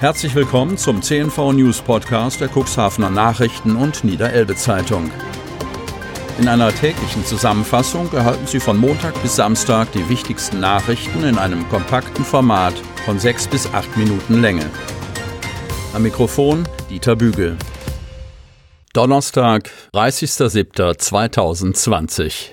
Herzlich willkommen zum CNV News Podcast der Cuxhavener Nachrichten und Niederelbe Zeitung. In einer täglichen Zusammenfassung erhalten Sie von Montag bis Samstag die wichtigsten Nachrichten in einem kompakten Format von sechs bis acht Minuten Länge. Am Mikrofon Dieter Bügel. Donnerstag, 30.07.2020.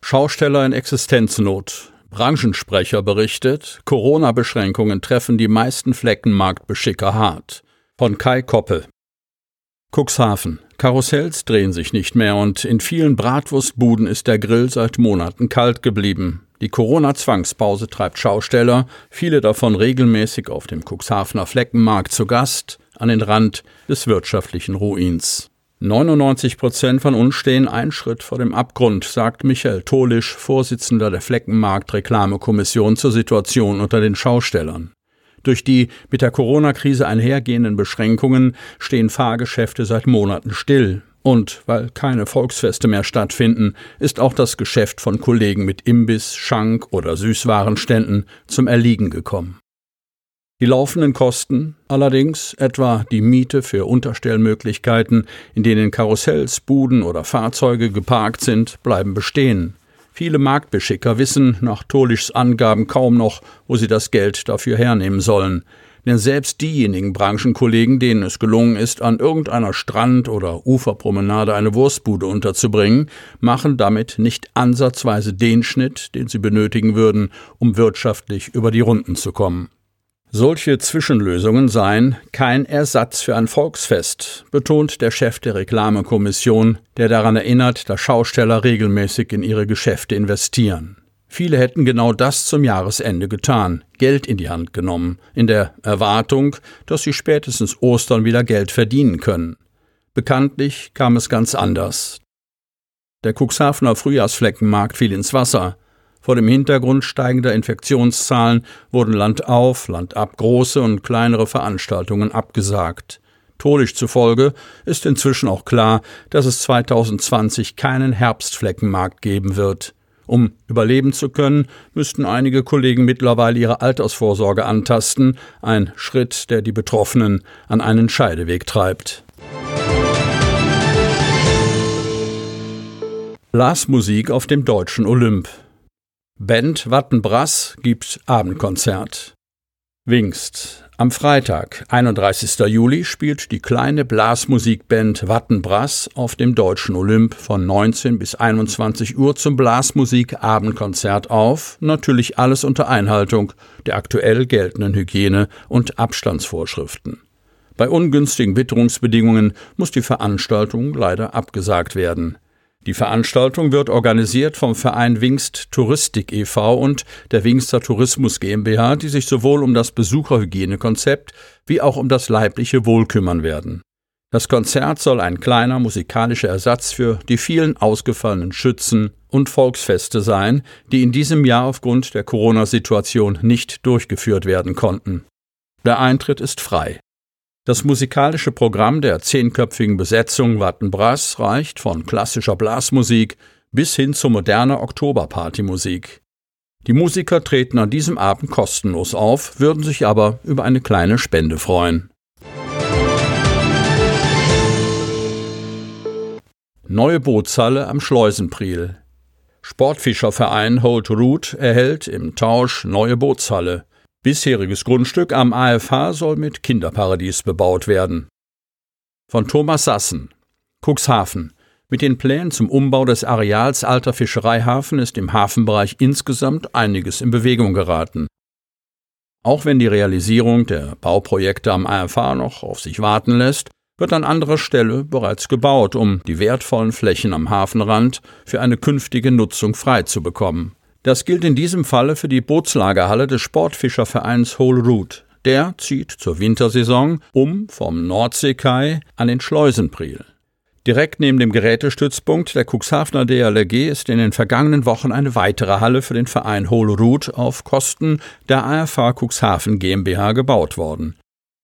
Schausteller in Existenznot. Branchensprecher berichtet, Corona-Beschränkungen treffen die meisten Fleckenmarktbeschicker hart. Von Kai Koppe. Cuxhaven. Karussells drehen sich nicht mehr und in vielen Bratwurstbuden ist der Grill seit Monaten kalt geblieben. Die Corona-Zwangspause treibt Schausteller, viele davon regelmäßig auf dem Cuxhavener Fleckenmarkt zu Gast, an den Rand des wirtschaftlichen Ruins. 99 Prozent von uns stehen einen Schritt vor dem Abgrund, sagt Michael Tolisch, Vorsitzender der Fleckenmarkt-Reklamekommission zur Situation unter den Schaustellern. Durch die mit der Corona-Krise einhergehenden Beschränkungen stehen Fahrgeschäfte seit Monaten still. Und weil keine Volksfeste mehr stattfinden, ist auch das Geschäft von Kollegen mit Imbiss, Schank oder Süßwarenständen zum Erliegen gekommen. Die laufenden Kosten allerdings, etwa die Miete für Unterstellmöglichkeiten, in denen Karussells, Buden oder Fahrzeuge geparkt sind, bleiben bestehen. Viele Marktbeschicker wissen nach Tolischs Angaben kaum noch, wo sie das Geld dafür hernehmen sollen. Denn selbst diejenigen Branchenkollegen, denen es gelungen ist, an irgendeiner Strand- oder Uferpromenade eine Wurstbude unterzubringen, machen damit nicht ansatzweise den Schnitt, den sie benötigen würden, um wirtschaftlich über die Runden zu kommen. Solche Zwischenlösungen seien kein Ersatz für ein Volksfest, betont der Chef der Reklamekommission, der daran erinnert, dass Schausteller regelmäßig in ihre Geschäfte investieren. Viele hätten genau das zum Jahresende getan, Geld in die Hand genommen, in der Erwartung, dass sie spätestens Ostern wieder Geld verdienen können. Bekanntlich kam es ganz anders. Der Cuxhavener Frühjahrsfleckenmarkt fiel ins Wasser, vor dem Hintergrund steigender Infektionszahlen wurden landauf, landab große und kleinere Veranstaltungen abgesagt. Tolisch zufolge ist inzwischen auch klar, dass es 2020 keinen Herbstfleckenmarkt geben wird. Um überleben zu können, müssten einige Kollegen mittlerweile ihre Altersvorsorge antasten, ein Schritt, der die Betroffenen an einen Scheideweg treibt. Blasmusik auf dem deutschen Olymp. Band Wattenbrass gibt Abendkonzert. Wingst. Am Freitag, 31. Juli, spielt die kleine Blasmusikband Wattenbrass auf dem Deutschen Olymp von 19 bis 21 Uhr zum Blasmusik-Abendkonzert auf, natürlich alles unter Einhaltung der aktuell geltenden Hygiene- und Abstandsvorschriften. Bei ungünstigen Witterungsbedingungen muss die Veranstaltung leider abgesagt werden. Die Veranstaltung wird organisiert vom Verein Wingst Touristik e.V. und der Wingster Tourismus GmbH, die sich sowohl um das Besucherhygienekonzept wie auch um das leibliche Wohl kümmern werden. Das Konzert soll ein kleiner musikalischer Ersatz für die vielen ausgefallenen Schützen und Volksfeste sein, die in diesem Jahr aufgrund der Corona-Situation nicht durchgeführt werden konnten. Der Eintritt ist frei. Das musikalische Programm der zehnköpfigen Besetzung Wattenbrass reicht von klassischer Blasmusik bis hin zu moderner Oktoberpartymusik. Die Musiker treten an diesem Abend kostenlos auf, würden sich aber über eine kleine Spende freuen. Neue Bootshalle am Schleusenpriel. Sportfischerverein Hold Root erhält im Tausch neue Bootshalle. Bisheriges Grundstück am AFH soll mit Kinderparadies bebaut werden. Von Thomas Sassen Cuxhaven mit den Plänen zum Umbau des Areals Alter Fischereihafen ist im Hafenbereich insgesamt einiges in Bewegung geraten. Auch wenn die Realisierung der Bauprojekte am AFH noch auf sich warten lässt, wird an anderer Stelle bereits gebaut, um die wertvollen Flächen am Hafenrand für eine künftige Nutzung frei zu bekommen. Das gilt in diesem Falle für die Bootslagerhalle des Sportfischervereins Root. Der zieht zur Wintersaison um vom Nordseekai an den Schleusenpriel. Direkt neben dem Gerätestützpunkt der Cuxhavener DLRG ist in den vergangenen Wochen eine weitere Halle für den Verein Root auf Kosten der AFH Cuxhaven GmbH gebaut worden.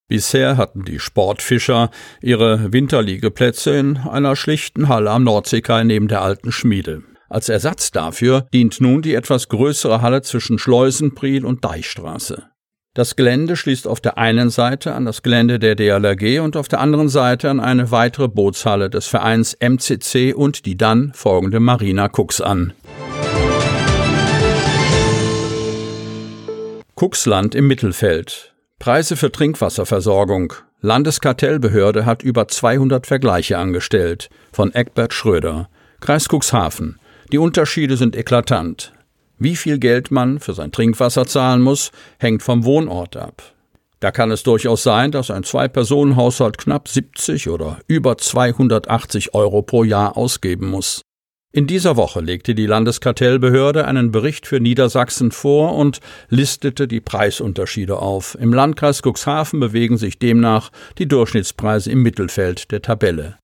Bisher hatten die Sportfischer ihre Winterliegeplätze in einer schlichten Halle am Nordseekai neben der alten Schmiede. Als Ersatz dafür dient nun die etwas größere Halle zwischen Schleusenpriel und Deichstraße. Das Gelände schließt auf der einen Seite an das Gelände der DLRG und auf der anderen Seite an eine weitere Bootshalle des Vereins MCC und die dann folgende Marina Cooks an. Cuxland im Mittelfeld. Preise für Trinkwasserversorgung. Landeskartellbehörde hat über 200 Vergleiche angestellt. Von Eckbert Schröder. Kreis Cuxhaven. Die Unterschiede sind eklatant. Wie viel Geld man für sein Trinkwasser zahlen muss, hängt vom Wohnort ab. Da kann es durchaus sein, dass ein Zwei-Personen-Haushalt knapp 70 oder über 280 Euro pro Jahr ausgeben muss. In dieser Woche legte die Landeskartellbehörde einen Bericht für Niedersachsen vor und listete die Preisunterschiede auf. Im Landkreis Cuxhaven bewegen sich demnach die Durchschnittspreise im Mittelfeld der Tabelle.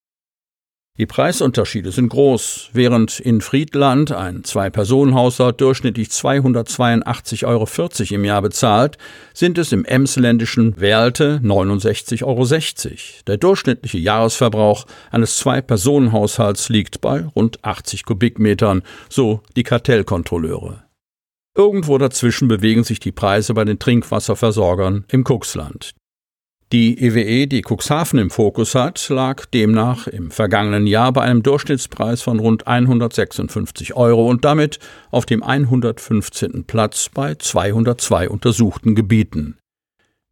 Die Preisunterschiede sind groß. Während in Friedland ein Zwei-Personen-Haushalt durchschnittlich 282,40 Euro im Jahr bezahlt, sind es im emsländischen Werlte 69,60 Euro. Der durchschnittliche Jahresverbrauch eines Zwei-Personen-Haushalts liegt bei rund 80 Kubikmetern, so die Kartellkontrolleure. Irgendwo dazwischen bewegen sich die Preise bei den Trinkwasserversorgern im Kuxland. Die EWE, die Cuxhaven im Fokus hat, lag demnach im vergangenen Jahr bei einem Durchschnittspreis von rund 156 Euro und damit auf dem 115. Platz bei 202 untersuchten Gebieten.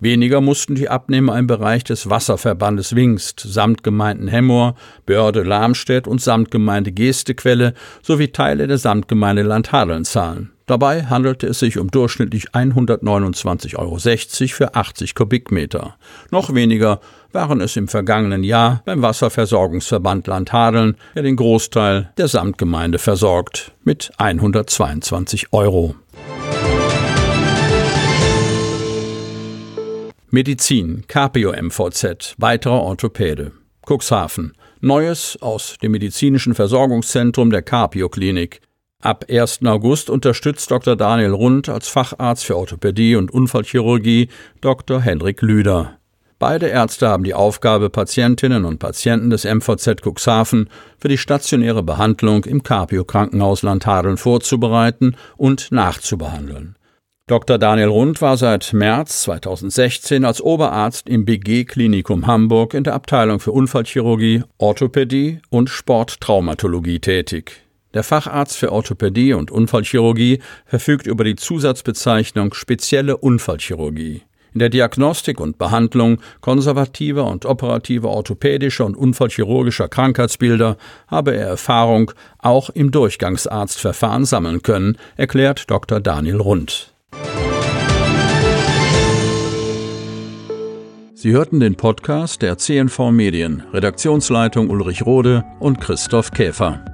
Weniger mussten die Abnehmer im Bereich des Wasserverbandes Wingst, Samtgemeinden Hemmoor, Börde Lamstedt und Samtgemeinde Gestequelle sowie Teile der Samtgemeinde Landhadeln zahlen. Dabei handelte es sich um durchschnittlich 129,60 Euro für 80 Kubikmeter. Noch weniger waren es im vergangenen Jahr beim Wasserversorgungsverband Landhadeln, der den Großteil der Samtgemeinde versorgt, mit 122 Euro. Medizin, Capio MVZ, weiterer Orthopäde. Cuxhaven. Neues aus dem medizinischen Versorgungszentrum der Capio Klinik. Ab 1. August unterstützt Dr. Daniel Rund als Facharzt für Orthopädie und Unfallchirurgie Dr. Hendrik Lüder. Beide Ärzte haben die Aufgabe, Patientinnen und Patienten des MVZ Cuxhaven für die stationäre Behandlung im Capio Krankenhaus Landhadeln vorzubereiten und nachzubehandeln. Dr. Daniel Rund war seit März 2016 als Oberarzt im BG Klinikum Hamburg in der Abteilung für Unfallchirurgie, Orthopädie und Sporttraumatologie tätig. Der Facharzt für Orthopädie und Unfallchirurgie verfügt über die Zusatzbezeichnung spezielle Unfallchirurgie. In der Diagnostik und Behandlung konservativer und operativer orthopädischer und unfallchirurgischer Krankheitsbilder habe er Erfahrung auch im Durchgangsarztverfahren sammeln können, erklärt Dr. Daniel Rund. Sie hörten den Podcast der CNV Medien, Redaktionsleitung Ulrich Rode und Christoph Käfer.